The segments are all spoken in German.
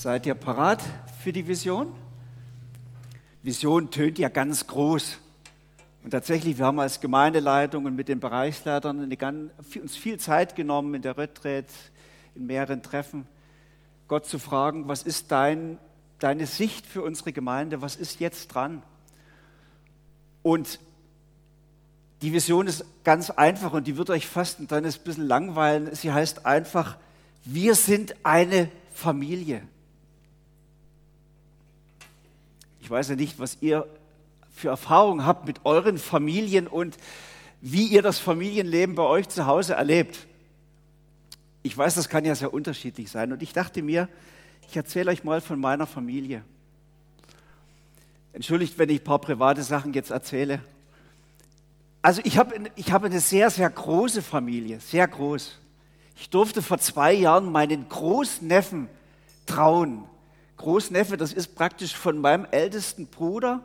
Seid ihr parat für die Vision? Vision tönt ja ganz groß. Und tatsächlich, wir haben als Gemeindeleitung und mit den Bereichsleitern eine, uns viel Zeit genommen in der Retreat, in mehreren Treffen, Gott zu fragen, was ist dein, deine Sicht für unsere Gemeinde, was ist jetzt dran? Und die Vision ist ganz einfach und die wird euch fast ein kleines bisschen langweilen. Sie heißt einfach, wir sind eine Familie. Ich weiß ja nicht, was ihr für Erfahrungen habt mit euren Familien und wie ihr das Familienleben bei euch zu Hause erlebt. Ich weiß, das kann ja sehr unterschiedlich sein. Und ich dachte mir, ich erzähle euch mal von meiner Familie. Entschuldigt, wenn ich ein paar private Sachen jetzt erzähle. Also ich habe ich hab eine sehr, sehr große Familie, sehr groß. Ich durfte vor zwei Jahren meinen Großneffen trauen. Großneffe, das ist praktisch von meinem ältesten Bruder,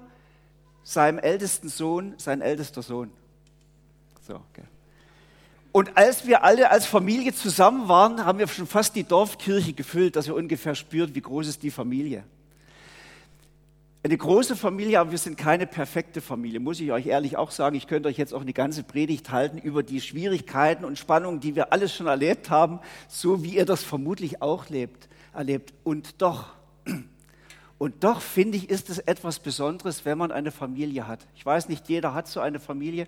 seinem ältesten Sohn, sein ältester Sohn. So, okay. Und als wir alle als Familie zusammen waren, haben wir schon fast die Dorfkirche gefüllt, dass ihr ungefähr spürt, wie groß ist die Familie eine große Familie, aber wir sind keine perfekte Familie, muss ich euch ehrlich auch sagen. Ich könnte euch jetzt auch eine ganze Predigt halten über die Schwierigkeiten und Spannungen, die wir alles schon erlebt haben, so wie ihr das vermutlich auch lebt, erlebt. Und doch, und doch finde ich, ist es etwas Besonderes, wenn man eine Familie hat. Ich weiß nicht, jeder hat so eine Familie,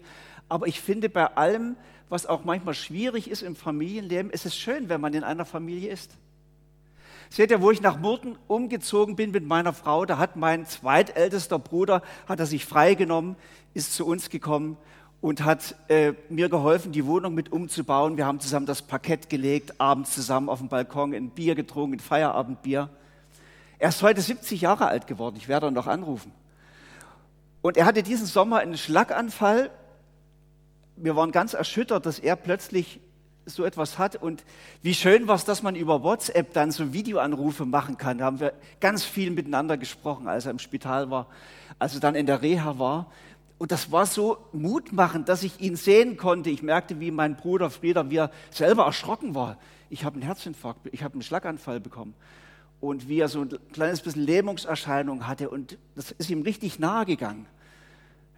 aber ich finde bei allem, was auch manchmal schwierig ist im Familienleben, ist es schön, wenn man in einer Familie ist. Seht ihr, wo ich nach Murten umgezogen bin mit meiner Frau, da hat mein zweitältester Bruder, hat er sich freigenommen, ist zu uns gekommen und hat äh, mir geholfen, die Wohnung mit umzubauen. Wir haben zusammen das Parkett gelegt, abends zusammen auf dem Balkon ein Bier getrunken, ein Feierabendbier. Er ist heute 70 Jahre alt geworden, ich werde ihn noch anrufen. Und er hatte diesen Sommer einen Schlaganfall. Wir waren ganz erschüttert, dass er plötzlich so etwas hat. Und wie schön war es, dass man über WhatsApp dann so Videoanrufe machen kann. Da haben wir ganz viel miteinander gesprochen, als er im Spital war, als er dann in der Reha war. Und das war so mutmachend, dass ich ihn sehen konnte. Ich merkte, wie mein Bruder Frieder, wie er selber erschrocken war. Ich habe einen Herzinfarkt, ich habe einen Schlaganfall bekommen. Und wie er so ein kleines bisschen Lähmungserscheinung hatte. Und das ist ihm richtig nahe gegangen.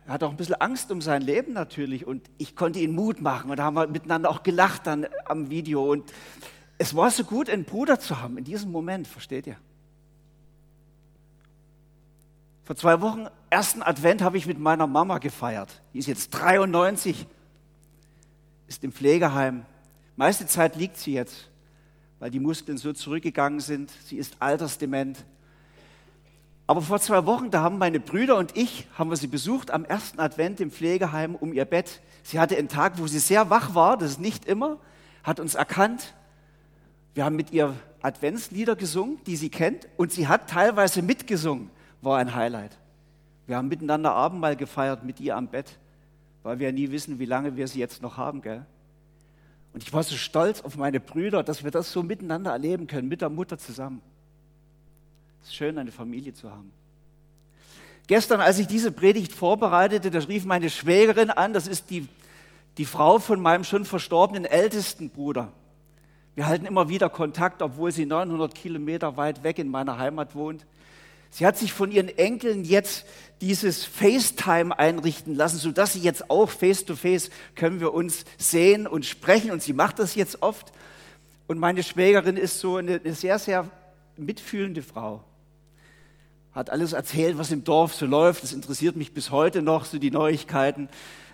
Er hat auch ein bisschen Angst um sein Leben natürlich und ich konnte ihn Mut machen und da haben wir miteinander auch gelacht dann am Video und es war so gut, einen Bruder zu haben in diesem Moment, versteht ihr? Vor zwei Wochen, ersten Advent, habe ich mit meiner Mama gefeiert. Die ist jetzt 93, ist im Pflegeheim. Meiste Zeit liegt sie jetzt, weil die Muskeln so zurückgegangen sind. Sie ist altersdement. Aber vor zwei Wochen, da haben meine Brüder und ich, haben wir sie besucht am ersten Advent im Pflegeheim um ihr Bett. Sie hatte einen Tag, wo sie sehr wach war, das ist nicht immer, hat uns erkannt. Wir haben mit ihr Adventslieder gesungen, die sie kennt, und sie hat teilweise mitgesungen, war ein Highlight. Wir haben miteinander Abendmahl gefeiert mit ihr am Bett, weil wir nie wissen, wie lange wir sie jetzt noch haben, gell? Und ich war so stolz auf meine Brüder, dass wir das so miteinander erleben können, mit der Mutter zusammen. Es ist schön, eine Familie zu haben. Gestern, als ich diese Predigt vorbereitete, da rief meine Schwägerin an, das ist die, die Frau von meinem schon verstorbenen ältesten Bruder. Wir halten immer wieder Kontakt, obwohl sie 900 Kilometer weit weg in meiner Heimat wohnt. Sie hat sich von ihren Enkeln jetzt dieses FaceTime einrichten lassen, sodass sie jetzt auch face-to-face -face können wir uns sehen und sprechen. Und sie macht das jetzt oft. Und meine Schwägerin ist so eine, eine sehr, sehr mitfühlende Frau hat alles erzählt, was im Dorf so läuft. Das interessiert mich bis heute noch, so die Neuigkeiten.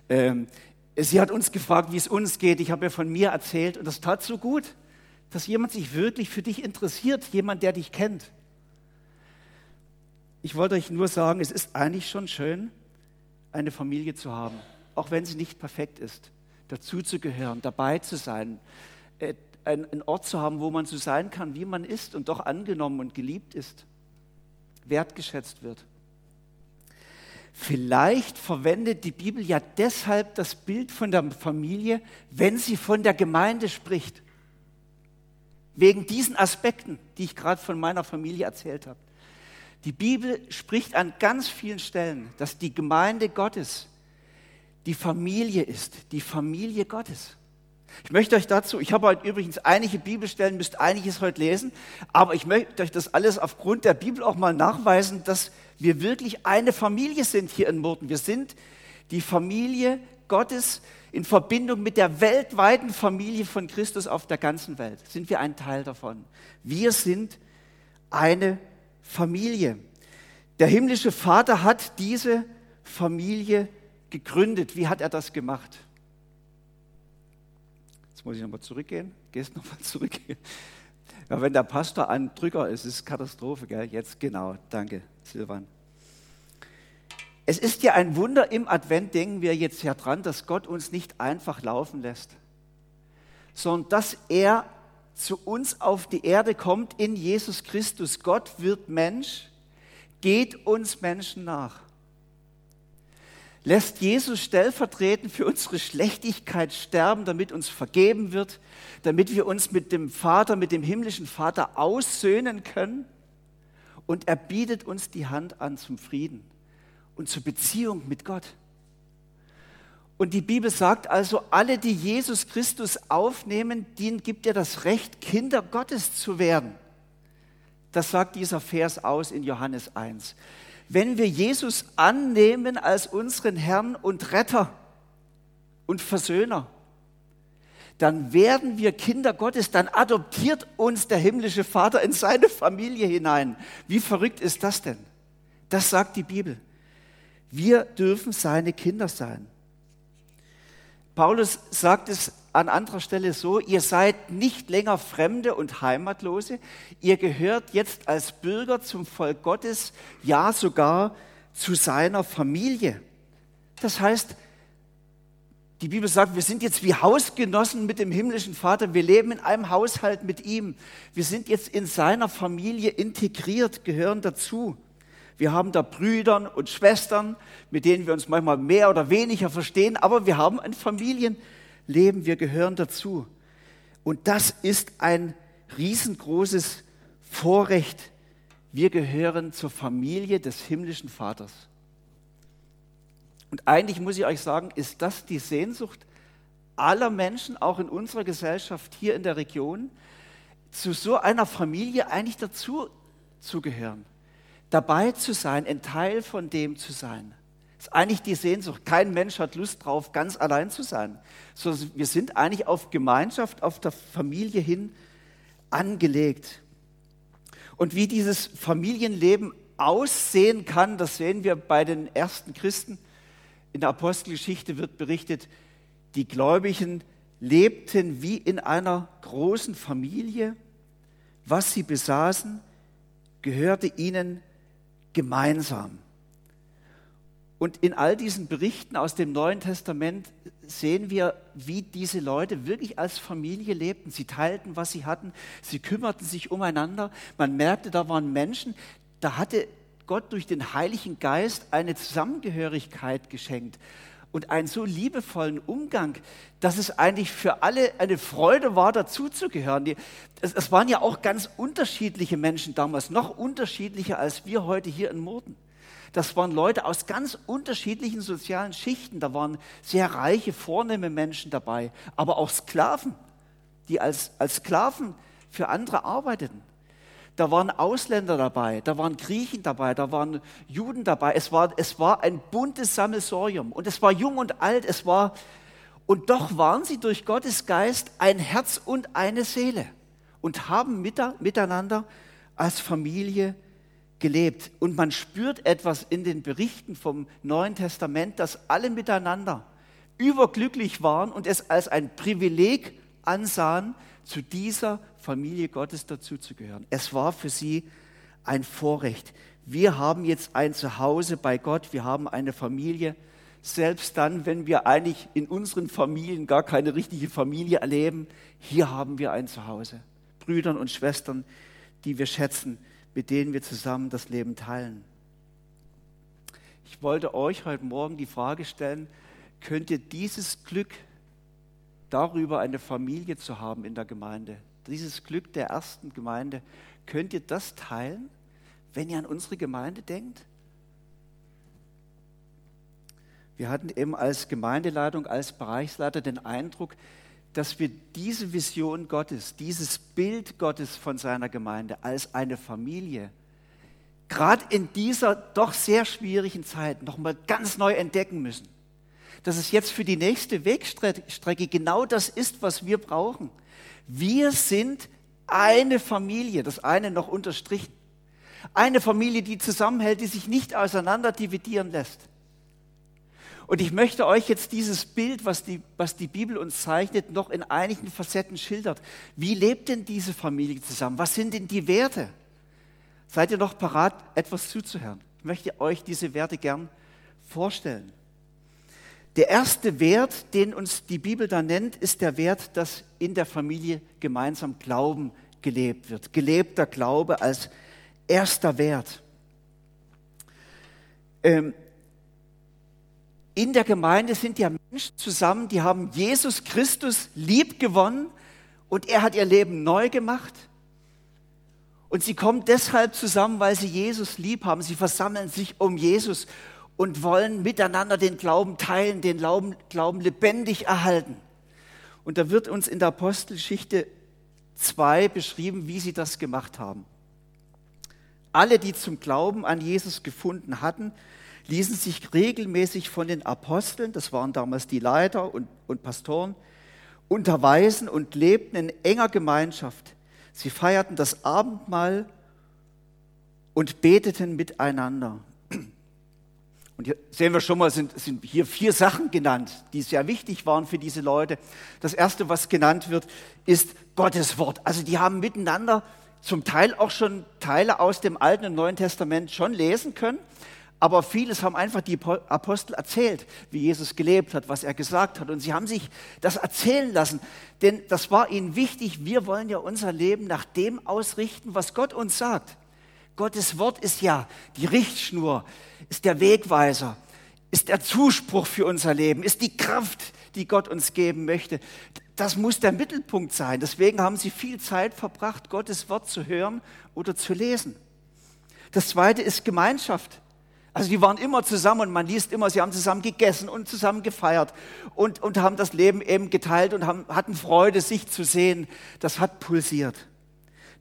Ähm, sie hat uns gefragt, wie es uns geht. Ich habe ja von mir erzählt und das tat so gut, dass jemand sich wirklich für dich interessiert, jemand, der dich kennt. Ich wollte euch nur sagen, es ist eigentlich schon schön, eine Familie zu haben, auch wenn sie nicht perfekt ist, dazuzugehören, dabei zu sein, äh, einen Ort zu haben, wo man so sein kann, wie man ist und doch angenommen und geliebt ist wertgeschätzt wird. Vielleicht verwendet die Bibel ja deshalb das Bild von der Familie, wenn sie von der Gemeinde spricht. Wegen diesen Aspekten, die ich gerade von meiner Familie erzählt habe. Die Bibel spricht an ganz vielen Stellen, dass die Gemeinde Gottes die Familie ist, die Familie Gottes. Ich möchte euch dazu, ich habe heute übrigens einige Bibelstellen, müsst einiges heute lesen, aber ich möchte euch das alles aufgrund der Bibel auch mal nachweisen, dass wir wirklich eine Familie sind hier in Murten. Wir sind die Familie Gottes in Verbindung mit der weltweiten Familie von Christus auf der ganzen Welt. Sind wir ein Teil davon. Wir sind eine Familie. Der himmlische Vater hat diese Familie gegründet. Wie hat er das gemacht? Jetzt muss ich nochmal zurückgehen. Gehst nochmal zurück. Ja, wenn der Pastor ein Drücker ist, ist es Katastrophe, gell? Jetzt genau. Danke, Silvan. Es ist ja ein Wunder im Advent, denken wir jetzt ja dran, dass Gott uns nicht einfach laufen lässt, sondern dass er zu uns auf die Erde kommt in Jesus Christus. Gott wird Mensch, geht uns Menschen nach. Lässt Jesus stellvertretend für unsere Schlechtigkeit sterben, damit uns vergeben wird, damit wir uns mit dem Vater, mit dem himmlischen Vater aussöhnen können. Und er bietet uns die Hand an zum Frieden und zur Beziehung mit Gott. Und die Bibel sagt also, alle, die Jesus Christus aufnehmen, denen gibt er das Recht, Kinder Gottes zu werden. Das sagt dieser Vers aus in Johannes 1. Wenn wir Jesus annehmen als unseren Herrn und Retter und Versöhner, dann werden wir Kinder Gottes, dann adoptiert uns der himmlische Vater in seine Familie hinein. Wie verrückt ist das denn? Das sagt die Bibel. Wir dürfen seine Kinder sein. Paulus sagt es an anderer Stelle so, ihr seid nicht länger Fremde und Heimatlose, ihr gehört jetzt als Bürger zum Volk Gottes, ja sogar zu seiner Familie. Das heißt, die Bibel sagt, wir sind jetzt wie Hausgenossen mit dem himmlischen Vater, wir leben in einem Haushalt mit ihm, wir sind jetzt in seiner Familie integriert, gehören dazu. Wir haben da Brüdern und Schwestern, mit denen wir uns manchmal mehr oder weniger verstehen, aber wir haben ein Familienleben, wir gehören dazu. Und das ist ein riesengroßes Vorrecht. Wir gehören zur Familie des himmlischen Vaters. Und eigentlich muss ich euch sagen, ist das die Sehnsucht aller Menschen, auch in unserer Gesellschaft hier in der Region, zu so einer Familie eigentlich dazu zu gehören dabei zu sein, ein Teil von dem zu sein. Das ist eigentlich die Sehnsucht. Kein Mensch hat Lust drauf, ganz allein zu sein. Wir sind eigentlich auf Gemeinschaft, auf der Familie hin angelegt. Und wie dieses Familienleben aussehen kann, das sehen wir bei den ersten Christen. In der Apostelgeschichte wird berichtet, die Gläubigen lebten wie in einer großen Familie. Was sie besaßen, gehörte ihnen gemeinsam. Und in all diesen Berichten aus dem Neuen Testament sehen wir, wie diese Leute wirklich als Familie lebten. Sie teilten, was sie hatten, sie kümmerten sich umeinander. Man merkte, da waren Menschen, da hatte Gott durch den Heiligen Geist eine Zusammengehörigkeit geschenkt und einen so liebevollen Umgang, dass es eigentlich für alle eine Freude war, dazuzugehören. Es, waren ja auch ganz unterschiedliche Menschen damals, noch unterschiedlicher als wir heute hier in Murten. Das waren Leute aus ganz unterschiedlichen sozialen Schichten. Da waren sehr reiche, vornehme Menschen dabei, aber auch Sklaven, die als, als Sklaven für andere arbeiteten. Da waren Ausländer dabei, da waren Griechen dabei, da waren Juden dabei. Es war, es war ein buntes Sammelsorium und es war jung und alt, es war, und doch waren sie durch Gottes Geist ein Herz und eine Seele und haben miteinander als Familie gelebt. Und man spürt etwas in den Berichten vom Neuen Testament, dass alle miteinander überglücklich waren und es als ein Privileg ansahen, zu dieser Familie Gottes dazuzugehören. Es war für sie ein Vorrecht. Wir haben jetzt ein Zuhause bei Gott, wir haben eine Familie. Selbst dann, wenn wir eigentlich in unseren Familien gar keine richtige Familie erleben, hier haben wir ein Zuhause. Brüdern und Schwestern, die wir schätzen, mit denen wir zusammen das Leben teilen. Ich wollte euch heute Morgen die Frage stellen, könnt ihr dieses Glück darüber, eine Familie zu haben in der Gemeinde, dieses Glück der ersten Gemeinde, könnt ihr das teilen, wenn ihr an unsere Gemeinde denkt? Wir hatten eben als Gemeindeleitung, als Bereichsleiter den Eindruck, dass wir diese Vision Gottes, dieses Bild Gottes von seiner Gemeinde als eine Familie, gerade in dieser doch sehr schwierigen Zeit nochmal ganz neu entdecken müssen. Dass es jetzt für die nächste Wegstrecke genau das ist, was wir brauchen. Wir sind eine Familie, das eine noch unterstrichen. Eine Familie, die zusammenhält, die sich nicht auseinander dividieren lässt. Und ich möchte euch jetzt dieses Bild, was die, was die Bibel uns zeichnet, noch in einigen Facetten schildert. Wie lebt denn diese Familie zusammen? Was sind denn die Werte? Seid ihr noch parat, etwas zuzuhören? Ich möchte euch diese Werte gern vorstellen. Der erste Wert, den uns die Bibel da nennt, ist der Wert, dass in der Familie gemeinsam Glauben gelebt wird. Gelebter Glaube als erster Wert. Ähm, in der Gemeinde sind ja Menschen zusammen, die haben Jesus Christus lieb gewonnen und er hat ihr Leben neu gemacht. Und sie kommen deshalb zusammen, weil sie Jesus lieb haben. Sie versammeln sich um Jesus und wollen miteinander den Glauben teilen, den Glauben, Glauben lebendig erhalten. Und da wird uns in der Apostelgeschichte 2 beschrieben, wie sie das gemacht haben. Alle, die zum Glauben an Jesus gefunden hatten, ließen sich regelmäßig von den Aposteln, das waren damals die Leiter und, und Pastoren, unterweisen und lebten in enger Gemeinschaft. Sie feierten das Abendmahl und beteten miteinander. Und hier sehen wir schon mal, sind, sind hier vier Sachen genannt, die sehr wichtig waren für diese Leute. Das erste, was genannt wird, ist Gottes Wort. Also die haben miteinander zum Teil auch schon Teile aus dem Alten und Neuen Testament schon lesen können, aber vieles haben einfach die Apostel erzählt, wie Jesus gelebt hat, was er gesagt hat. Und sie haben sich das erzählen lassen, denn das war ihnen wichtig. Wir wollen ja unser Leben nach dem ausrichten, was Gott uns sagt. Gottes Wort ist ja die Richtschnur, ist der Wegweiser, ist der Zuspruch für unser Leben, ist die Kraft, die Gott uns geben möchte. Das muss der Mittelpunkt sein. Deswegen haben sie viel Zeit verbracht, Gottes Wort zu hören oder zu lesen. Das zweite ist Gemeinschaft. Also die waren immer zusammen und man liest immer, sie haben zusammen gegessen und zusammen gefeiert und, und haben das Leben eben geteilt und haben, hatten Freude, sich zu sehen. Das hat pulsiert.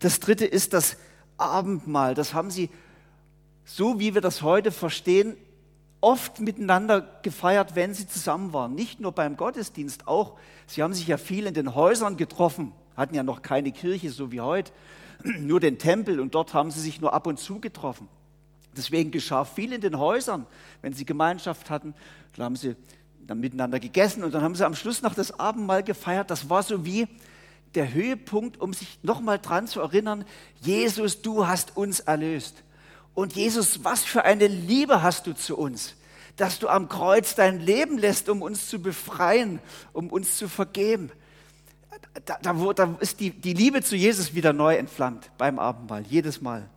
Das dritte ist das Abendmahl. Das haben sie, so wie wir das heute verstehen, oft miteinander gefeiert, wenn sie zusammen waren. Nicht nur beim Gottesdienst, auch. Sie haben sich ja viel in den Häusern getroffen, hatten ja noch keine Kirche, so wie heute, nur den Tempel und dort haben sie sich nur ab und zu getroffen. Deswegen geschah viel in den Häusern, wenn sie Gemeinschaft hatten. Dann haben sie dann miteinander gegessen und dann haben sie am Schluss noch das Abendmahl gefeiert. Das war so wie der Höhepunkt, um sich nochmal dran zu erinnern, Jesus, du hast uns erlöst. Und Jesus, was für eine Liebe hast du zu uns, dass du am Kreuz dein Leben lässt, um uns zu befreien, um uns zu vergeben. Da, da, da ist die, die Liebe zu Jesus wieder neu entflammt beim Abendmahl, jedes Mal.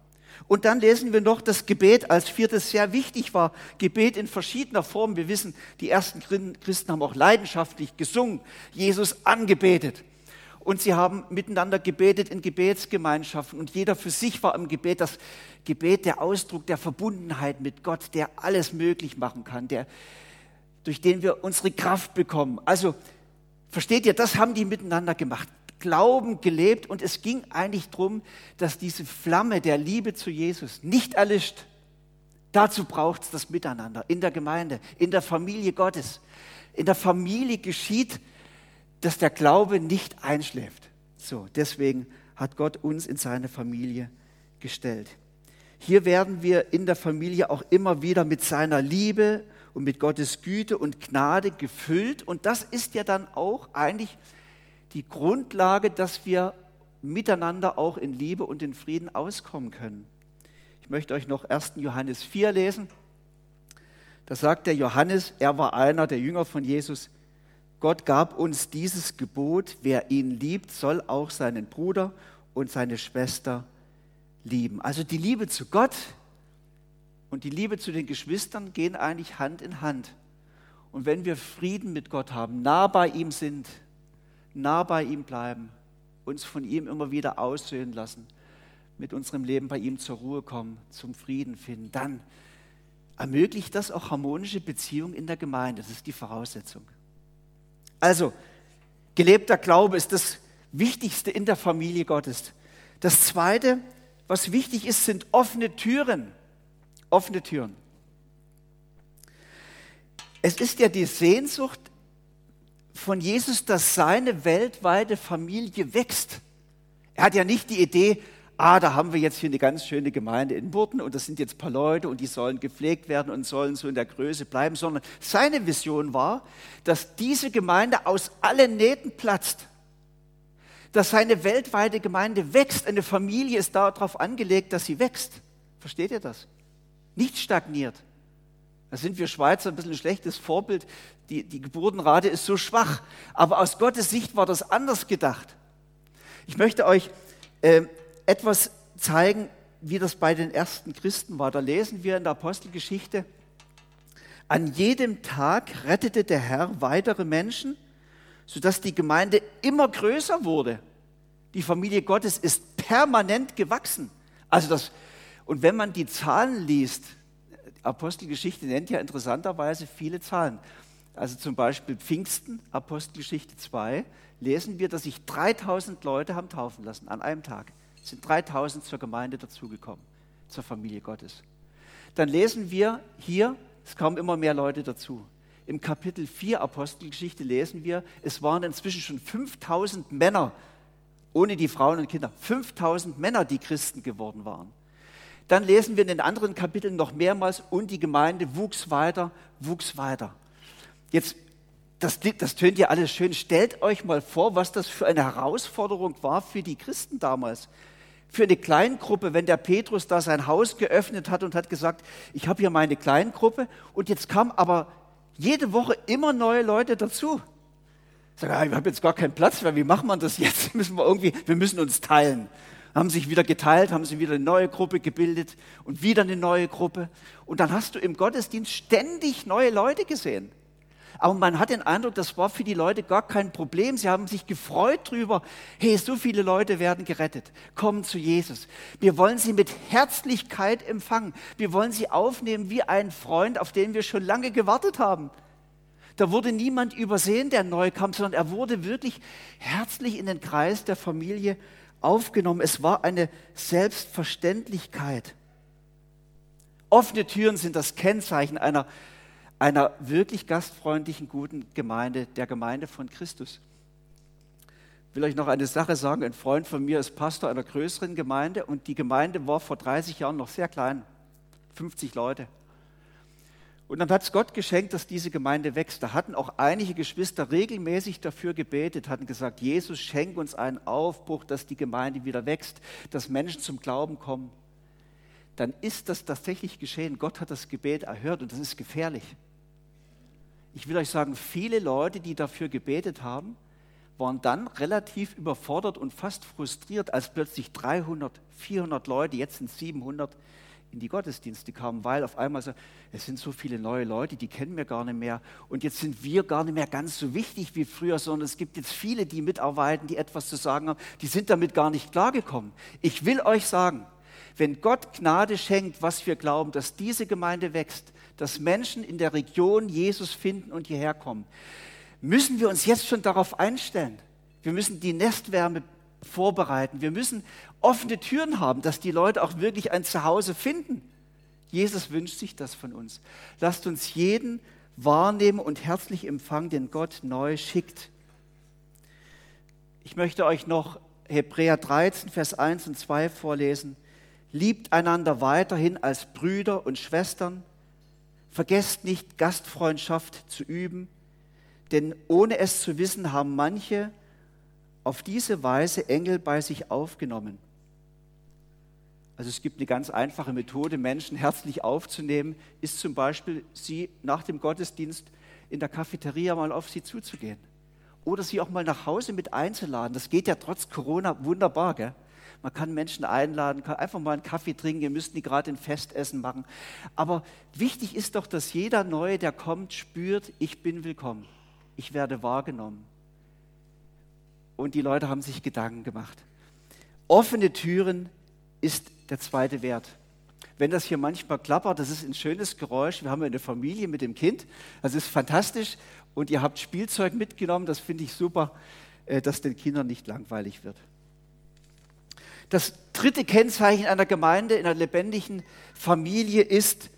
Und dann lesen wir noch das Gebet als viertes sehr wichtig war. Gebet in verschiedener Form. Wir wissen, die ersten Christen haben auch leidenschaftlich gesungen, Jesus angebetet. Und sie haben miteinander gebetet in Gebetsgemeinschaften. Und jeder für sich war im Gebet das Gebet der Ausdruck der Verbundenheit mit Gott, der alles möglich machen kann, der, durch den wir unsere Kraft bekommen. Also, versteht ihr, das haben die miteinander gemacht. Glauben gelebt und es ging eigentlich darum, dass diese Flamme der Liebe zu Jesus nicht erlischt. Dazu braucht es das Miteinander in der Gemeinde, in der Familie Gottes. In der Familie geschieht, dass der Glaube nicht einschläft. So, deswegen hat Gott uns in seine Familie gestellt. Hier werden wir in der Familie auch immer wieder mit seiner Liebe und mit Gottes Güte und Gnade gefüllt. Und das ist ja dann auch eigentlich die Grundlage, dass wir miteinander auch in Liebe und in Frieden auskommen können. Ich möchte euch noch 1. Johannes 4 lesen. Da sagt der Johannes, er war einer der Jünger von Jesus, Gott gab uns dieses Gebot, wer ihn liebt, soll auch seinen Bruder und seine Schwester lieben. Also die Liebe zu Gott und die Liebe zu den Geschwistern gehen eigentlich Hand in Hand. Und wenn wir Frieden mit Gott haben, nah bei ihm sind, nah bei ihm bleiben, uns von ihm immer wieder aussöhnen lassen, mit unserem Leben bei ihm zur Ruhe kommen, zum Frieden finden, dann ermöglicht das auch harmonische Beziehungen in der Gemeinde. Das ist die Voraussetzung. Also, Gelebter Glaube ist das Wichtigste in der Familie Gottes. Das Zweite, was wichtig ist, sind offene Türen. Offene Türen. Es ist ja die Sehnsucht von Jesus, dass seine weltweite Familie wächst. Er hat ja nicht die Idee, ah, da haben wir jetzt hier eine ganz schöne Gemeinde in Burten und das sind jetzt ein paar Leute und die sollen gepflegt werden und sollen so in der Größe bleiben, sondern seine Vision war, dass diese Gemeinde aus allen Nähten platzt, dass seine weltweite Gemeinde wächst. Eine Familie ist darauf angelegt, dass sie wächst. Versteht ihr das? Nicht stagniert. Da sind wir Schweizer ein bisschen ein schlechtes Vorbild. Die, die Geburtenrate ist so schwach. Aber aus Gottes Sicht war das anders gedacht. Ich möchte euch äh, etwas zeigen, wie das bei den ersten Christen war. Da lesen wir in der Apostelgeschichte, an jedem Tag rettete der Herr weitere Menschen, sodass die Gemeinde immer größer wurde. Die Familie Gottes ist permanent gewachsen. Also das, und wenn man die Zahlen liest, Apostelgeschichte nennt ja interessanterweise viele Zahlen. Also zum Beispiel Pfingsten, Apostelgeschichte 2, lesen wir, dass sich 3000 Leute haben taufen lassen an einem Tag sind 3000 zur Gemeinde dazugekommen, zur Familie Gottes. Dann lesen wir hier, es kamen immer mehr Leute dazu. Im Kapitel 4 Apostelgeschichte lesen wir, es waren inzwischen schon 5000 Männer, ohne die Frauen und Kinder, 5000 Männer, die Christen geworden waren. Dann lesen wir in den anderen Kapiteln noch mehrmals, und die Gemeinde wuchs weiter, wuchs weiter. Jetzt, das, das tönt ja alles schön. Stellt euch mal vor, was das für eine Herausforderung war für die Christen damals für eine Kleingruppe, wenn der Petrus da sein Haus geöffnet hat und hat gesagt, ich habe hier meine Kleingruppe und jetzt kamen aber jede Woche immer neue Leute dazu. Ich sage, ah, ich habe jetzt gar keinen Platz mehr, wie machen wir das jetzt? Müssen wir irgendwie, wir müssen uns teilen. Haben sich wieder geteilt, haben sie wieder eine neue Gruppe gebildet und wieder eine neue Gruppe. Und dann hast du im Gottesdienst ständig neue Leute gesehen. Aber man hat den Eindruck, das war für die Leute gar kein Problem. Sie haben sich gefreut drüber. Hey, so viele Leute werden gerettet. Kommen zu Jesus. Wir wollen sie mit Herzlichkeit empfangen. Wir wollen sie aufnehmen wie ein Freund, auf den wir schon lange gewartet haben. Da wurde niemand übersehen, der neu kam, sondern er wurde wirklich herzlich in den Kreis der Familie aufgenommen. Es war eine Selbstverständlichkeit. Offene Türen sind das Kennzeichen einer einer wirklich gastfreundlichen, guten Gemeinde, der Gemeinde von Christus. Ich will euch noch eine Sache sagen. Ein Freund von mir ist Pastor einer größeren Gemeinde und die Gemeinde war vor 30 Jahren noch sehr klein, 50 Leute. Und dann hat es Gott geschenkt, dass diese Gemeinde wächst. Da hatten auch einige Geschwister regelmäßig dafür gebetet, hatten gesagt, Jesus, schenk uns einen Aufbruch, dass die Gemeinde wieder wächst, dass Menschen zum Glauben kommen. Dann ist das tatsächlich geschehen. Gott hat das Gebet erhört und das ist gefährlich ich will euch sagen, viele Leute, die dafür gebetet haben, waren dann relativ überfordert und fast frustriert, als plötzlich 300, 400 Leute, jetzt sind 700, in die Gottesdienste kamen, weil auf einmal so, es sind so viele neue Leute, die kennen wir gar nicht mehr und jetzt sind wir gar nicht mehr ganz so wichtig wie früher, sondern es gibt jetzt viele, die mitarbeiten, die etwas zu sagen haben, die sind damit gar nicht klargekommen. Ich will euch sagen, wenn Gott Gnade schenkt, was wir glauben, dass diese Gemeinde wächst, dass Menschen in der Region Jesus finden und hierher kommen, müssen wir uns jetzt schon darauf einstellen. Wir müssen die Nestwärme vorbereiten. Wir müssen offene Türen haben, dass die Leute auch wirklich ein Zuhause finden. Jesus wünscht sich das von uns. Lasst uns jeden wahrnehmen und herzlich empfangen, den Gott neu schickt. Ich möchte euch noch Hebräer 13, Vers 1 und 2 vorlesen. Liebt einander weiterhin als Brüder und Schwestern. Vergesst nicht, Gastfreundschaft zu üben, denn ohne es zu wissen, haben manche auf diese Weise Engel bei sich aufgenommen. Also es gibt eine ganz einfache Methode, Menschen herzlich aufzunehmen, ist zum Beispiel, sie nach dem Gottesdienst in der Cafeteria mal auf sie zuzugehen. Oder sie auch mal nach Hause mit einzuladen. Das geht ja trotz Corona wunderbar. Gell? Man kann Menschen einladen, kann einfach mal einen Kaffee trinken, ihr müsst nicht gerade ein Festessen machen. Aber wichtig ist doch, dass jeder Neue, der kommt, spürt, ich bin willkommen, ich werde wahrgenommen. Und die Leute haben sich Gedanken gemacht. Offene Türen ist der zweite Wert. Wenn das hier manchmal klappert, das ist ein schönes Geräusch. Wir haben eine Familie mit dem Kind, das ist fantastisch. Und ihr habt Spielzeug mitgenommen, das finde ich super. äh, dass den Kindern nicht langweilig wird. Das dritte Kennzeichen einer Gemeinde in einer lebendigen Familie ist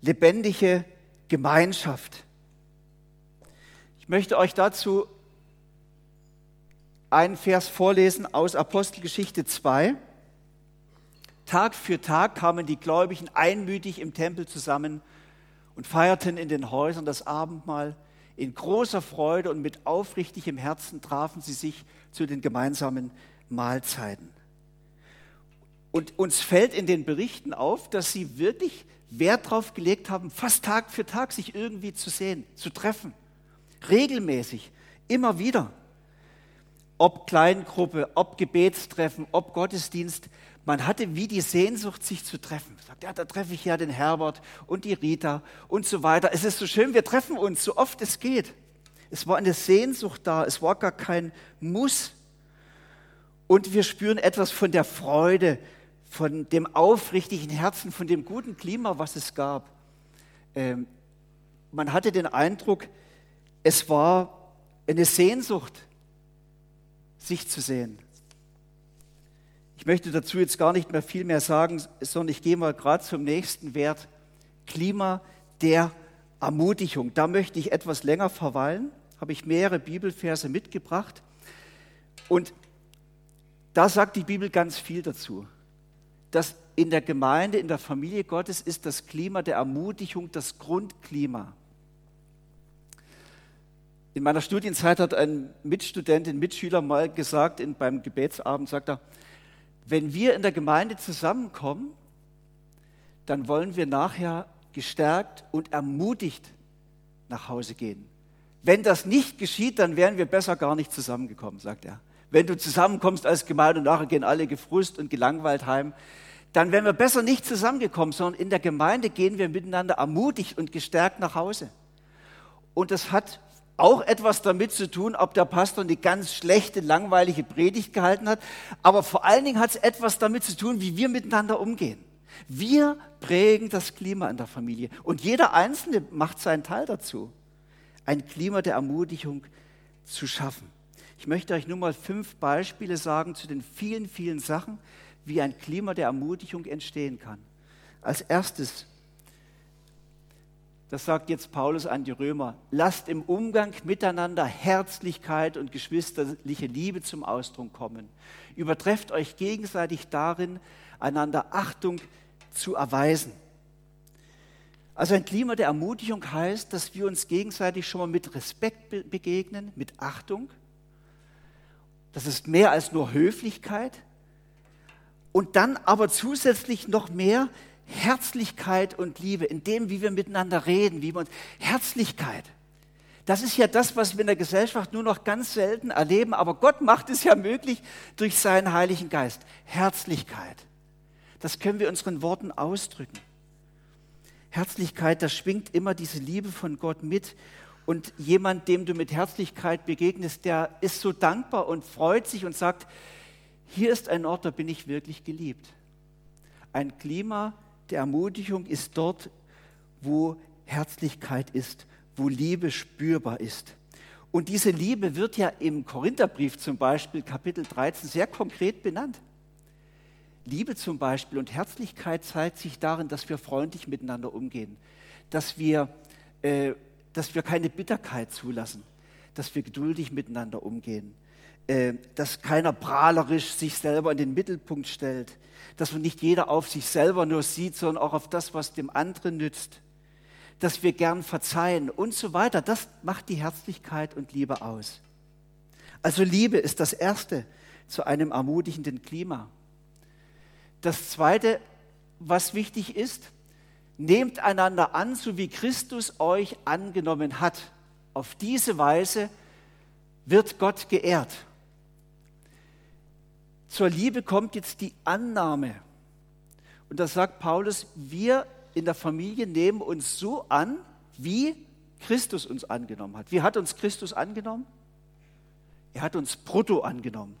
lebendige Gemeinschaft. Ich möchte euch dazu einen Vers vorlesen aus Apostelgeschichte 2. Tag für Tag kamen die Gläubigen einmütig im Tempel zusammen und feierten in den Häusern das Abendmahl. In großer Freude und mit aufrichtigem Herzen trafen sie sich zu den gemeinsamen Mahlzeiten. Und uns fällt in den Berichten auf, dass sie wirklich Wert darauf gelegt haben, fast Tag für Tag sich irgendwie zu sehen, zu treffen. Regelmäßig, immer wieder. Ob Kleingruppe, ob Gebetstreffen, ob Gottesdienst, man hatte wie die Sehnsucht, sich zu treffen. Sagt, ja, da treffe ich ja den Herbert und die Rita und so weiter. Es ist so schön, wir treffen uns so oft es geht. Es war eine Sehnsucht da, es war gar kein Muss. Und wir spüren etwas von der Freude, von dem aufrichtigen Herzen, von dem guten Klima, was es gab. Ähm, man hatte den Eindruck, es war eine Sehnsucht, sich zu sehen. Ich möchte dazu jetzt gar nicht mehr viel mehr sagen, sondern ich gehe mal gerade zum nächsten Wert, Klima der Ermutigung. Da möchte ich etwas länger verweilen, habe ich mehrere Bibelverse mitgebracht. Und da sagt die Bibel ganz viel dazu dass in der Gemeinde, in der Familie Gottes ist das Klima der Ermutigung das Grundklima. In meiner Studienzeit hat ein Mitstudent, ein Mitschüler mal gesagt, in, beim Gebetsabend, sagt er, wenn wir in der Gemeinde zusammenkommen, dann wollen wir nachher gestärkt und ermutigt nach Hause gehen. Wenn das nicht geschieht, dann wären wir besser gar nicht zusammengekommen, sagt er. Wenn du zusammenkommst als Gemeinde und nachher gehen alle gefrust und gelangweilt heim, dann wären wir besser nicht zusammengekommen, sondern in der Gemeinde gehen wir miteinander ermutigt und gestärkt nach Hause. Und das hat auch etwas damit zu tun, ob der Pastor eine ganz schlechte, langweilige Predigt gehalten hat, aber vor allen Dingen hat es etwas damit zu tun, wie wir miteinander umgehen. Wir prägen das Klima in der Familie und jeder Einzelne macht seinen Teil dazu, ein Klima der Ermutigung zu schaffen. Ich möchte euch nur mal fünf Beispiele sagen zu den vielen, vielen Sachen, wie ein Klima der Ermutigung entstehen kann. Als erstes, das sagt jetzt Paulus an die Römer, lasst im Umgang miteinander Herzlichkeit und geschwisterliche Liebe zum Ausdruck kommen. Übertrefft euch gegenseitig darin, einander Achtung zu erweisen. Also ein Klima der Ermutigung heißt, dass wir uns gegenseitig schon mal mit Respekt begegnen, mit Achtung. Das ist mehr als nur Höflichkeit und dann aber zusätzlich noch mehr Herzlichkeit und Liebe, in dem, wie wir miteinander reden, wie wir uns, Herzlichkeit. Das ist ja das, was wir in der Gesellschaft nur noch ganz selten erleben, aber Gott macht es ja möglich durch seinen Heiligen Geist. Herzlichkeit. Das können wir unseren Worten ausdrücken. Herzlichkeit, da schwingt immer diese Liebe von Gott mit. Und jemand, dem du mit Herzlichkeit begegnest, der ist so dankbar und freut sich und sagt, hier ist ein Ort, da bin ich wirklich geliebt. Ein Klima der Ermutigung ist dort, wo Herzlichkeit ist, wo Liebe spürbar ist. Und diese Liebe wird ja im Korintherbrief zum Beispiel, Kapitel 13, sehr konkret benannt. Liebe zum Beispiel und Herzlichkeit zeigt sich darin, dass wir freundlich miteinander umgehen, dass wir, äh, dass wir keine Bitterkeit zulassen, dass wir geduldig miteinander umgehen, dass keiner prahlerisch sich selber in den Mittelpunkt stellt, dass man nicht jeder auf sich selber nur sieht, sondern auch auf das, was dem anderen nützt, dass wir gern verzeihen und so weiter. Das macht die Herzlichkeit und Liebe aus. Also Liebe ist das Erste zu einem ermutigenden Klima. Das Zweite, was wichtig ist, nehmt einander an, so wie Christus euch angenommen hat. Auf diese Weise wird Gott geehrt. Zur Liebe kommt jetzt die Annahme. Und da sagt Paulus, wir in der Familie nehmen uns so an, wie Christus uns angenommen hat. Wie hat uns Christus angenommen? Er hat uns brutto angenommen.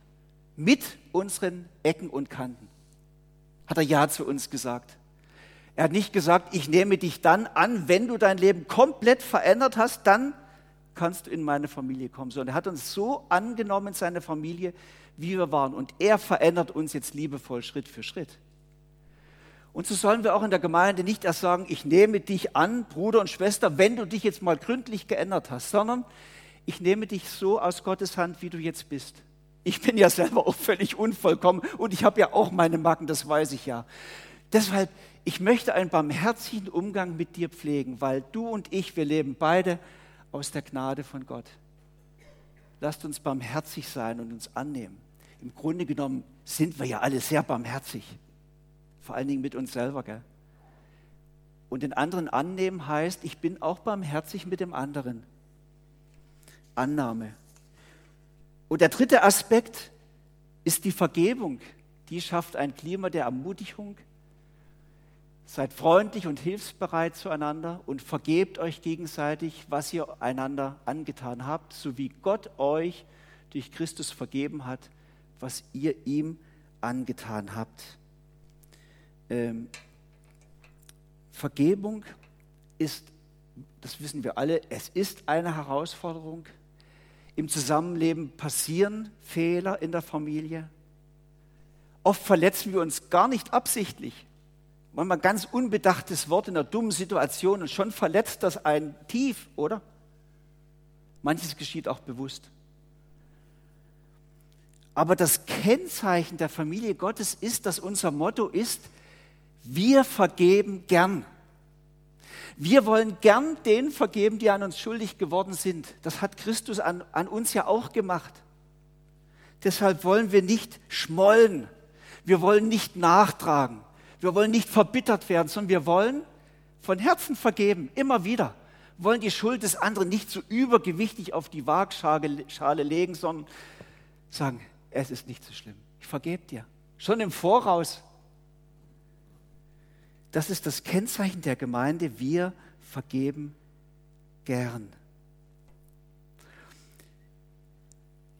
Mit unseren Ecken und Kanten. Hat er Ja zu uns gesagt. Er hat nicht gesagt, ich nehme dich dann an, wenn du dein Leben komplett verändert hast, dann kannst du in meine Familie kommen. So, und er hat uns so angenommen, seine Familie, wie wir waren. Und er verändert uns jetzt liebevoll Schritt für Schritt. Und so sollen wir auch in der Gemeinde nicht erst sagen, ich nehme dich an, Bruder und Schwester, wenn du dich jetzt mal gründlich geändert hast, sondern ich nehme dich so aus Gottes Hand, wie du jetzt bist. Ich bin ja selber auch völlig unvollkommen und ich habe ja auch meine Macken, das weiß ich ja. Deshalb, ich möchte einen barmherzigen Umgang mit dir pflegen, weil du und ich, wir leben beide aus der Gnade von Gott. Lasst uns barmherzig sein und uns annehmen. Im Grunde genommen sind wir ja alle sehr barmherzig vor allen Dingen mit uns selber. Gell? Und den anderen annehmen heißt, ich bin auch barmherzig mit dem anderen. Annahme. Und der dritte Aspekt ist die Vergebung. Die schafft ein Klima der Ermutigung. Seid freundlich und hilfsbereit zueinander und vergebt euch gegenseitig, was ihr einander angetan habt, so wie Gott euch durch Christus vergeben hat, was ihr ihm angetan habt ähm, Vergebung ist, das wissen wir alle, es ist eine Herausforderung. Im Zusammenleben passieren Fehler in der Familie. Oft verletzen wir uns gar nicht absichtlich. Manchmal ganz unbedachtes Wort in einer dummen Situation und schon verletzt das einen tief, oder? Manches geschieht auch bewusst. Aber das Kennzeichen der Familie Gottes ist, dass unser Motto ist, wir vergeben gern. Wir wollen gern denen vergeben, die an uns schuldig geworden sind. Das hat Christus an, an uns ja auch gemacht. Deshalb wollen wir nicht schmollen. Wir wollen nicht nachtragen. Wir wollen nicht verbittert werden, sondern wir wollen von Herzen vergeben, immer wieder. Wir wollen die Schuld des anderen nicht so übergewichtig auf die Waagschale legen, sondern sagen, es ist nicht so schlimm. Ich vergebe dir. Schon im Voraus. Das ist das Kennzeichen der Gemeinde. Wir vergeben gern.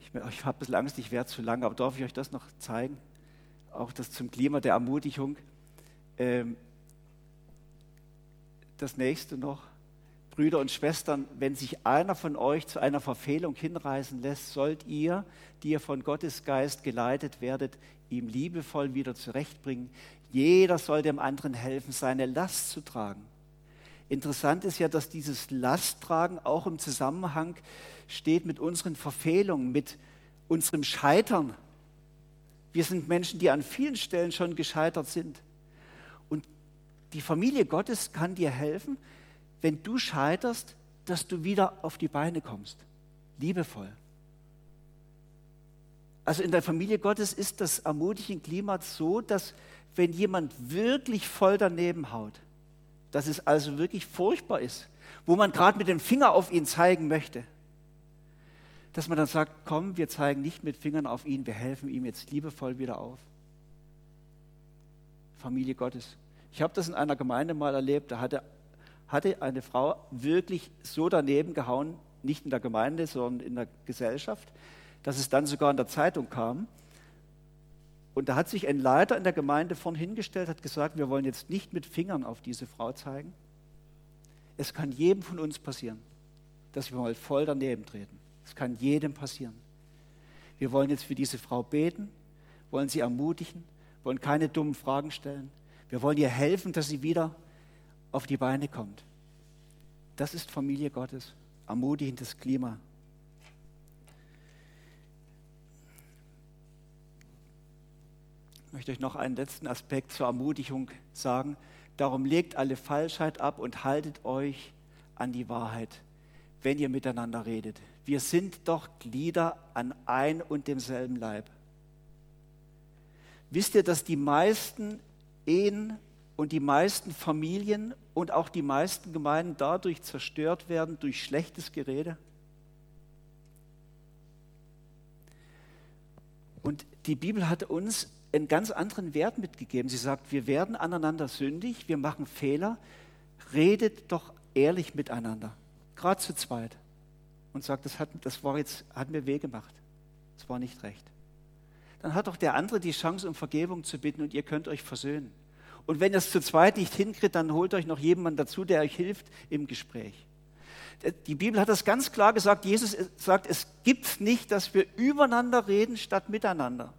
Ich, ich habe ein bisschen Angst, ich werde zu lang, aber darf ich euch das noch zeigen? Auch das zum Klima der Ermutigung. Ähm, das nächste noch. Brüder und Schwestern, wenn sich einer von euch zu einer Verfehlung hinreißen lässt, sollt ihr, die ihr von Gottes Geist geleitet werdet, ihm liebevoll wieder zurechtbringen. Jeder soll dem anderen helfen, seine Last zu tragen. Interessant ist ja, dass dieses Lasttragen auch im Zusammenhang steht mit unseren Verfehlungen, mit unserem Scheitern. Wir sind Menschen, die an vielen Stellen schon gescheitert sind. Und die Familie Gottes kann dir helfen, wenn du scheiterst, dass du wieder auf die Beine kommst. Liebevoll. Also in der Familie Gottes ist das ermutigende Klima so, dass wenn jemand wirklich voll daneben haut, dass es also wirklich furchtbar ist, wo man gerade mit dem Finger auf ihn zeigen möchte, dass man dann sagt, komm, wir zeigen nicht mit Fingern auf ihn, wir helfen ihm jetzt liebevoll wieder auf. Familie Gottes. Ich habe das in einer Gemeinde mal erlebt, da hatte, hatte eine Frau wirklich so daneben gehauen, nicht in der Gemeinde, sondern in der Gesellschaft, dass es dann sogar in der Zeitung kam. Und da hat sich ein Leiter in der Gemeinde vorn hingestellt, hat gesagt, wir wollen jetzt nicht mit Fingern auf diese Frau zeigen. Es kann jedem von uns passieren, dass wir mal voll daneben treten. Es kann jedem passieren. Wir wollen jetzt für diese Frau beten, wollen sie ermutigen, wollen keine dummen Fragen stellen. Wir wollen ihr helfen, dass sie wieder auf die Beine kommt. Das ist Familie Gottes, ermutigendes Klima. möchte euch noch einen letzten Aspekt zur Ermutigung sagen. Darum legt alle Falschheit ab und haltet euch an die Wahrheit, wenn ihr miteinander redet. Wir sind doch Glieder an ein und demselben Leib. Wisst ihr, dass die meisten Ehen und die meisten Familien und auch die meisten Gemeinden dadurch zerstört werden durch schlechtes Gerede? Und die Bibel hat uns einen ganz anderen Wert mitgegeben. Sie sagt, wir werden aneinander sündig, wir machen Fehler, redet doch ehrlich miteinander, gerade zu zweit. Und sagt, das hat, das war jetzt, hat mir weh gemacht. Das war nicht recht. Dann hat doch der andere die Chance, um Vergebung zu bitten und ihr könnt euch versöhnen. Und wenn ihr es zu zweit nicht hinkriegt, dann holt euch noch jemanden dazu, der euch hilft im Gespräch. Die Bibel hat das ganz klar gesagt. Jesus sagt, es gibt nicht, dass wir übereinander reden statt miteinander.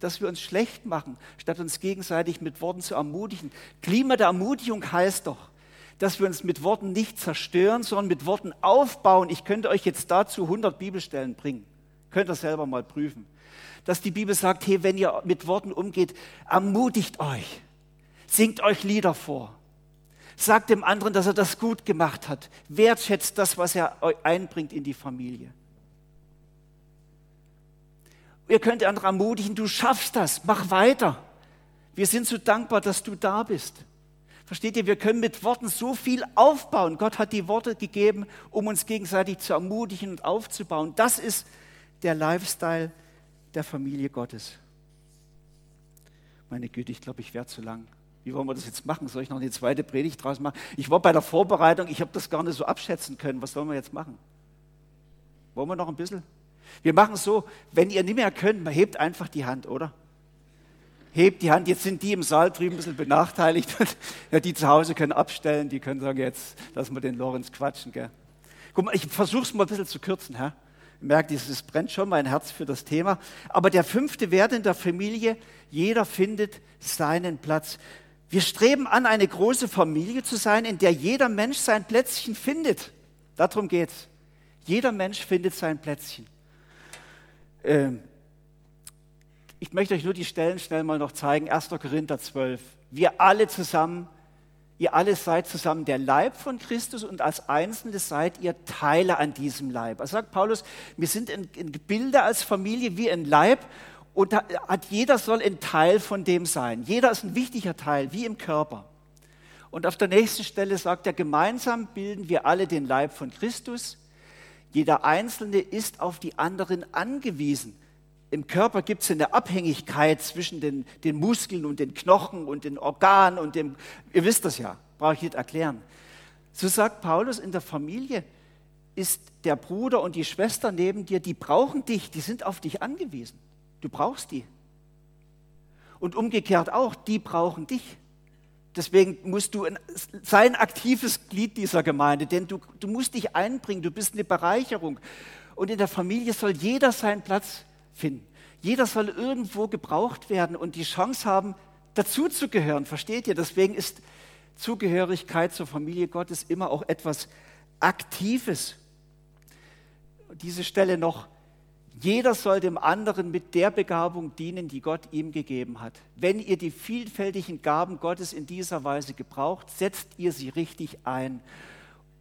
Dass wir uns schlecht machen, statt uns gegenseitig mit Worten zu ermutigen. Klima der Ermutigung heißt doch, dass wir uns mit Worten nicht zerstören, sondern mit Worten aufbauen. Ich könnte euch jetzt dazu 100 Bibelstellen bringen. Könnt ihr selber mal prüfen. Dass die Bibel sagt, hey, wenn ihr mit Worten umgeht, ermutigt euch. Singt euch Lieder vor. Sagt dem anderen, dass er das gut gemacht hat. Wertschätzt das, was er einbringt in die Familie. Ihr könnt andere ermutigen, du schaffst das, mach weiter. Wir sind so dankbar, dass du da bist. Versteht ihr, wir können mit Worten so viel aufbauen. Gott hat die Worte gegeben, um uns gegenseitig zu ermutigen und aufzubauen. Das ist der Lifestyle der Familie Gottes. Meine Güte, ich glaube, ich werde zu lang. Wie wollen wir das jetzt machen? Soll ich noch eine zweite Predigt draus machen? Ich war bei der Vorbereitung, ich habe das gar nicht so abschätzen können. Was sollen wir jetzt machen? Wollen wir noch ein bisschen? Wir machen so, wenn ihr nicht mehr könnt, man hebt einfach die Hand, oder? hebt die Hand. Jetzt sind die im Saal drüben ein bisschen benachteiligt. ja, die zu Hause können abstellen, die können sagen, jetzt lassen wir den Lorenz quatschen. Gell? Guck mal, ich versuche es mal ein bisschen zu kürzen. Herr. Merkt, es brennt schon mein Herz für das Thema. Aber der fünfte Wert in der Familie, jeder findet seinen Platz. Wir streben an, eine große Familie zu sein, in der jeder Mensch sein Plätzchen findet. Darum geht's. Jeder Mensch findet sein Plätzchen. Ähm, ich möchte euch nur die Stellen schnell mal noch zeigen. 1. Korinther 12. Wir alle zusammen, ihr alle seid zusammen der Leib von Christus und als Einzelne seid ihr Teile an diesem Leib. Also sagt Paulus, wir sind in, in Gebilde als Familie wie ein Leib und hat, jeder soll ein Teil von dem sein. Jeder ist ein wichtiger Teil, wie im Körper. Und auf der nächsten Stelle sagt er, gemeinsam bilden wir alle den Leib von Christus. Jeder Einzelne ist auf die anderen angewiesen im Körper gibt es eine Abhängigkeit zwischen den, den, Muskeln und den Knochen und den Organen und dem, ihr wisst das ja, brauche ich nicht erklären. So sagt Paulus, in der Familie ist der Bruder und die Schwester neben dir, die brauchen dich, die sind auf dich angewiesen. Du brauchst die. Und umgekehrt auch, die brauchen dich. Deswegen musst du ein, sein aktives Glied dieser Gemeinde, denn du, du musst dich einbringen, du bist eine Bereicherung. Und in der Familie soll jeder seinen Platz finden. Jeder soll irgendwo gebraucht werden und die Chance haben, dazuzugehören. Versteht ihr? Deswegen ist Zugehörigkeit zur Familie Gottes immer auch etwas Aktives. Diese Stelle noch. Jeder soll dem anderen mit der Begabung dienen, die Gott ihm gegeben hat. Wenn ihr die vielfältigen Gaben Gottes in dieser Weise gebraucht, setzt ihr sie richtig ein.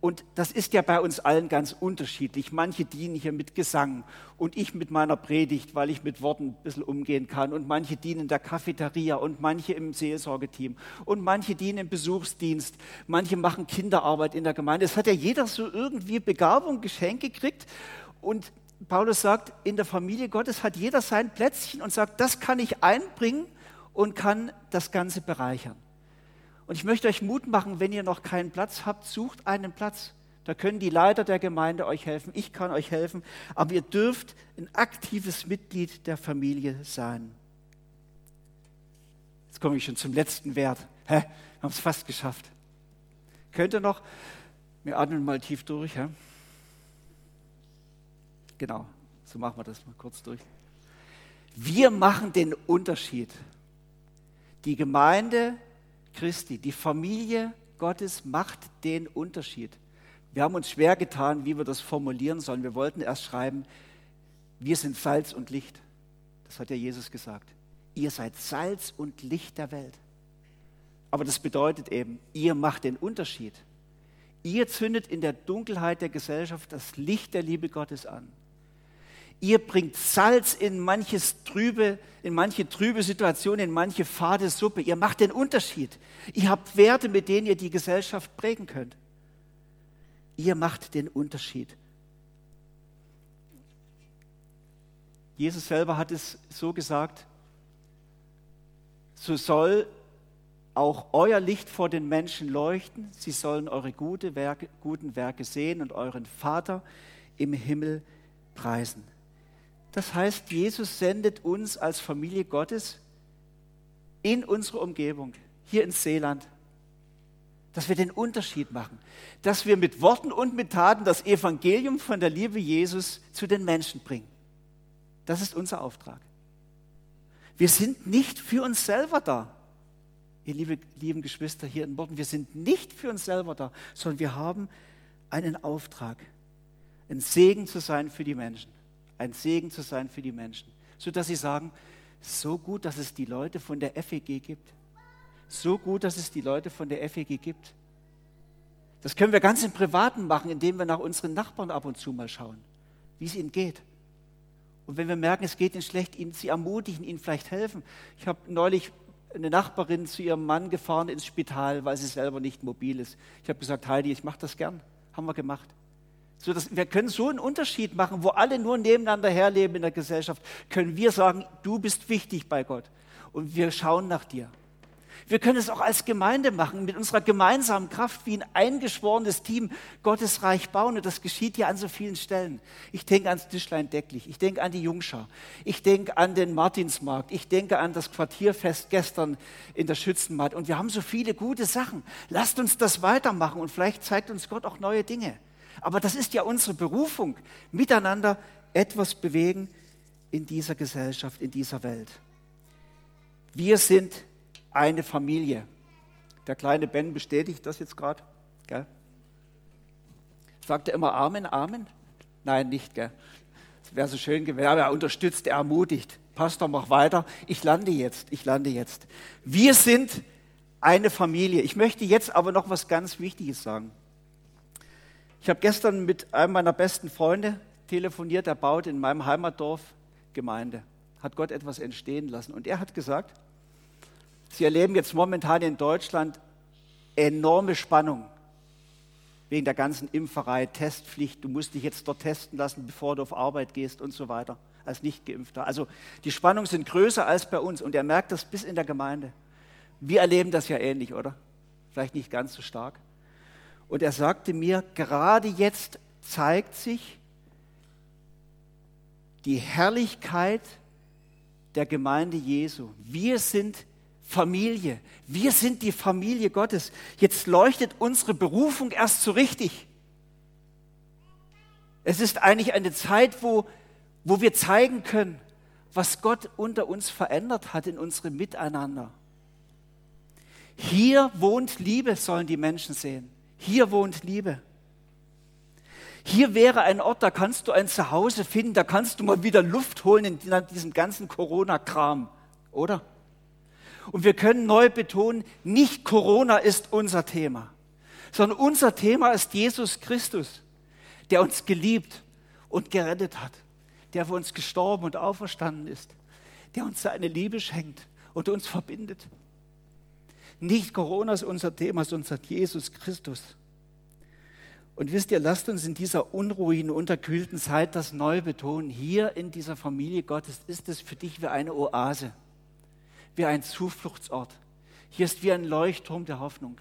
Und das ist ja bei uns allen ganz unterschiedlich. Manche dienen hier mit Gesang und ich mit meiner Predigt, weil ich mit Worten ein bisschen umgehen kann. Und manche dienen in der Cafeteria und manche im Seelsorgeteam. Und manche dienen im Besuchsdienst. Manche machen Kinderarbeit in der Gemeinde. Es hat ja jeder so irgendwie Begabung, Geschenke gekriegt. Und Paulus sagt, in der Familie Gottes hat jeder sein Plätzchen und sagt, das kann ich einbringen und kann das Ganze bereichern. Und ich möchte euch Mut machen, wenn ihr noch keinen Platz habt, sucht einen Platz. Da können die Leiter der Gemeinde euch helfen, ich kann euch helfen, aber ihr dürft ein aktives Mitglied der Familie sein. Jetzt komme ich schon zum letzten Wert. Hä? Wir haben es fast geschafft. Könnt ihr noch, wir atmen mal tief durch. Hä? Genau, so machen wir das mal kurz durch. Wir machen den Unterschied. Die Gemeinde Christi, die Familie Gottes macht den Unterschied. Wir haben uns schwer getan, wie wir das formulieren sollen. Wir wollten erst schreiben, wir sind Salz und Licht. Das hat ja Jesus gesagt. Ihr seid Salz und Licht der Welt. Aber das bedeutet eben, ihr macht den Unterschied. Ihr zündet in der Dunkelheit der Gesellschaft das Licht der Liebe Gottes an. Ihr bringt Salz in manches trübe, in manche trübe Situationen, in manche fade Suppe. Ihr macht den Unterschied. Ihr habt Werte, mit denen ihr die Gesellschaft prägen könnt. Ihr macht den Unterschied. Jesus selber hat es so gesagt, so soll auch euer Licht vor den Menschen leuchten. Sie sollen eure gute Werke, guten Werke sehen und euren Vater im Himmel preisen. Das heißt, Jesus sendet uns als Familie Gottes in unsere Umgebung, hier ins Seeland, dass wir den Unterschied machen, dass wir mit Worten und mit Taten das Evangelium von der Liebe Jesus zu den Menschen bringen. Das ist unser Auftrag. Wir sind nicht für uns selber da, ihr liebe, lieben Geschwister hier in Worten. Wir sind nicht für uns selber da, sondern wir haben einen Auftrag, ein Segen zu sein für die Menschen, ein Segen zu sein für die Menschen, sodass sie sagen, so gut, dass es die Leute von der FEG gibt, so gut, dass es die Leute von der FEG gibt. Das können wir ganz im Privaten machen, indem wir nach unseren Nachbarn ab und zu mal schauen, wie es ihnen geht. Und wenn wir merken, es geht ihnen schlecht, ihnen sie ermutigen, ihnen vielleicht helfen. Ich habe neulich eine Nachbarin zu ihrem Mann gefahren ins Spital, weil sie selber nicht mobil ist. Ich habe gesagt, Heidi, ich mache das gern. Haben wir gemacht. So, dass, wir können so einen Unterschied machen, wo alle nur nebeneinander herleben in der Gesellschaft, können wir sagen, du bist wichtig bei Gott. Und wir schauen nach dir. Wir können es auch als Gemeinde machen, mit unserer gemeinsamen Kraft wie ein eingeschworenes Team Gottes Reich bauen. Und das geschieht ja an so vielen Stellen. Ich denke ans Tischlein Decklich, ich denke an die Jungschar, ich denke an den Martinsmarkt, ich denke an das Quartierfest gestern in der Schützenmatt. Und wir haben so viele gute Sachen. Lasst uns das weitermachen und vielleicht zeigt uns Gott auch neue Dinge. Aber das ist ja unsere Berufung, miteinander etwas bewegen in dieser Gesellschaft, in dieser Welt. Wir sind eine Familie. Der kleine Ben bestätigt das jetzt gerade. Sagt er immer Amen, Amen? Nein, nicht. Gell? Das wäre so schön gewesen. Er unterstützt, er ermutigt. Pastor, mach weiter. Ich lande jetzt. Ich lande jetzt. Wir sind eine Familie. Ich möchte jetzt aber noch was ganz Wichtiges sagen. Ich habe gestern mit einem meiner besten Freunde telefoniert. Er baut in meinem Heimatdorf Gemeinde. Hat Gott etwas entstehen lassen. Und er hat gesagt, Sie erleben jetzt momentan in Deutschland enorme Spannung wegen der ganzen Impferei, Testpflicht. Du musst dich jetzt dort testen lassen, bevor du auf Arbeit gehst und so weiter, als Nicht-Geimpfter. Also die Spannungen sind größer als bei uns und er merkt das bis in der Gemeinde. Wir erleben das ja ähnlich, oder? Vielleicht nicht ganz so stark. Und er sagte mir, gerade jetzt zeigt sich die Herrlichkeit der Gemeinde Jesu. Wir sind Familie. Wir sind die Familie Gottes. Jetzt leuchtet unsere Berufung erst so richtig. Es ist eigentlich eine Zeit, wo, wo wir zeigen können, was Gott unter uns verändert hat in unserem Miteinander. Hier wohnt Liebe, sollen die Menschen sehen. Hier wohnt Liebe. Hier wäre ein Ort, da kannst du ein Zuhause finden, da kannst du mal wieder Luft holen in diesem ganzen Corona-Kram, oder? Und wir können neu betonen, nicht Corona ist unser Thema, sondern unser Thema ist Jesus Christus, der uns geliebt und gerettet hat, der für uns gestorben und auferstanden ist, der uns seine Liebe schenkt und uns verbindet. Nicht Corona ist unser Thema, sondern Jesus Christus. Und wisst ihr, lasst uns in dieser unruhigen, unterkühlten Zeit das neu betonen. Hier in dieser Familie Gottes ist es für dich wie eine Oase wie ein Zufluchtsort. Hier ist wie ein Leuchtturm der Hoffnung.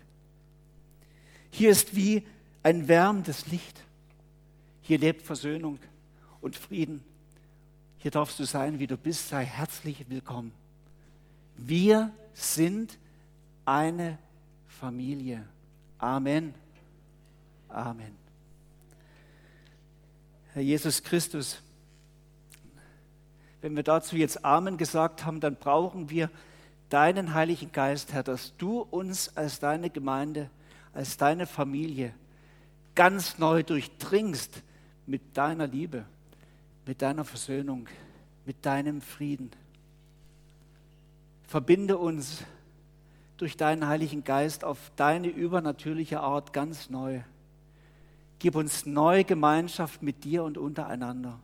Hier ist wie ein wärmendes Licht. Hier lebt Versöhnung und Frieden. Hier darfst du sein, wie du bist. Sei herzlich willkommen. Wir sind eine Familie. Amen. Amen. Herr Jesus Christus, wenn wir dazu jetzt Amen gesagt haben, dann brauchen wir deinen Heiligen Geist, Herr, dass du uns als deine Gemeinde, als deine Familie ganz neu durchdringst mit deiner Liebe, mit deiner Versöhnung, mit deinem Frieden. Verbinde uns durch deinen Heiligen Geist auf deine übernatürliche Art ganz neu. Gib uns neue Gemeinschaft mit dir und untereinander.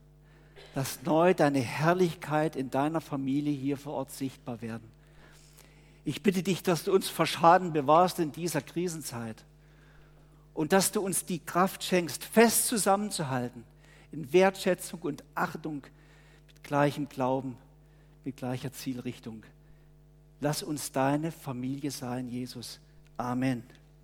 Lass neu deine Herrlichkeit in deiner Familie hier vor Ort sichtbar werden. Ich bitte dich, dass du uns vor Schaden bewahrst in dieser Krisenzeit und dass du uns die Kraft schenkst, fest zusammenzuhalten in Wertschätzung und Achtung mit gleichem Glauben, mit gleicher Zielrichtung. Lass uns deine Familie sein, Jesus. Amen.